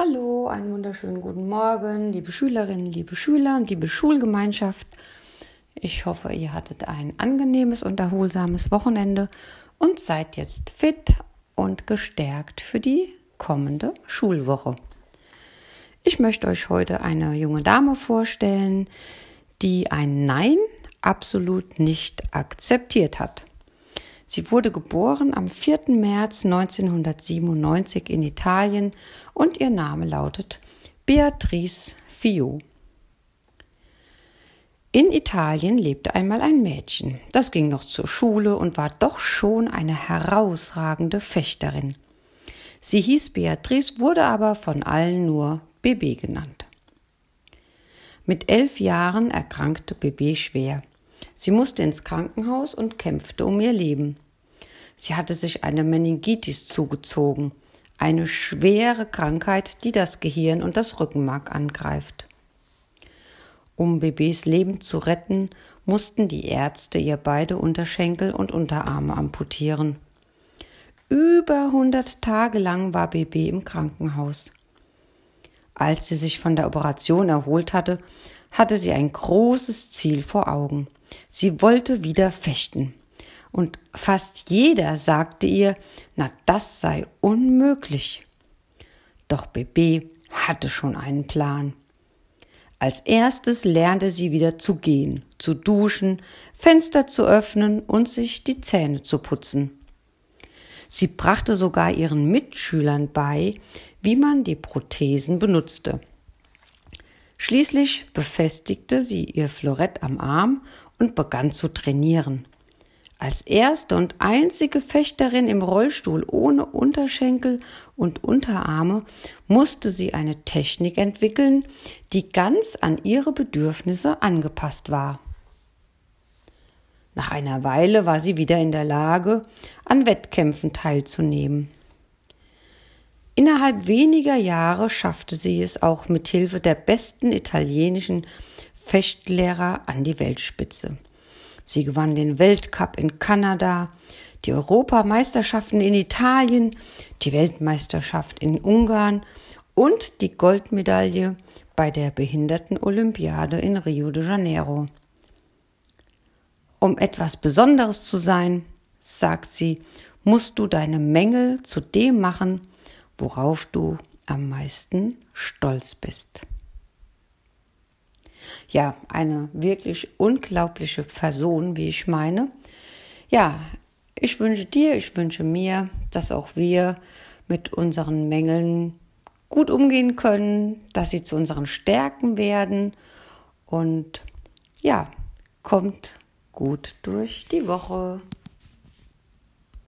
Hallo, einen wunderschönen guten Morgen, liebe Schülerinnen, liebe Schüler und liebe Schulgemeinschaft. Ich hoffe, ihr hattet ein angenehmes und erholsames Wochenende und seid jetzt fit und gestärkt für die kommende Schulwoche. Ich möchte euch heute eine junge Dame vorstellen, die ein Nein absolut nicht akzeptiert hat. Sie wurde geboren am 4. März 1997 in Italien und ihr Name lautet Beatrice Fio. In Italien lebte einmal ein Mädchen. Das ging noch zur Schule und war doch schon eine herausragende Fechterin. Sie hieß Beatrice, wurde aber von allen nur Bebe genannt. Mit elf Jahren erkrankte Bebe schwer. Sie musste ins Krankenhaus und kämpfte um ihr Leben. Sie hatte sich eine Meningitis zugezogen, eine schwere Krankheit, die das Gehirn und das Rückenmark angreift. Um Babys Leben zu retten, mussten die Ärzte ihr beide Unterschenkel und Unterarme amputieren. Über 100 Tage lang war Baby im Krankenhaus. Als sie sich von der Operation erholt hatte, hatte sie ein großes Ziel vor Augen. Sie wollte wieder fechten. Und fast jeder sagte ihr, na das sei unmöglich. Doch Bebe hatte schon einen Plan. Als erstes lernte sie wieder zu gehen, zu duschen, Fenster zu öffnen und sich die Zähne zu putzen. Sie brachte sogar ihren Mitschülern bei, wie man die Prothesen benutzte. Schließlich befestigte sie ihr Florett am Arm und begann zu trainieren. Als erste und einzige Fechterin im Rollstuhl ohne Unterschenkel und Unterarme musste sie eine Technik entwickeln, die ganz an ihre Bedürfnisse angepasst war. Nach einer Weile war sie wieder in der Lage, an Wettkämpfen teilzunehmen. Innerhalb weniger Jahre schaffte sie es auch mit Hilfe der besten italienischen Fechtlehrer an die Weltspitze. Sie gewann den Weltcup in Kanada, die Europameisterschaften in Italien, die Weltmeisterschaft in Ungarn und die Goldmedaille bei der Behindertenolympiade in Rio de Janeiro. Um etwas Besonderes zu sein, sagt sie, musst du deine Mängel zu dem machen, worauf du am meisten stolz bist. Ja, eine wirklich unglaubliche Person, wie ich meine. Ja, ich wünsche dir, ich wünsche mir, dass auch wir mit unseren Mängeln gut umgehen können, dass sie zu unseren Stärken werden und ja, kommt gut durch die Woche.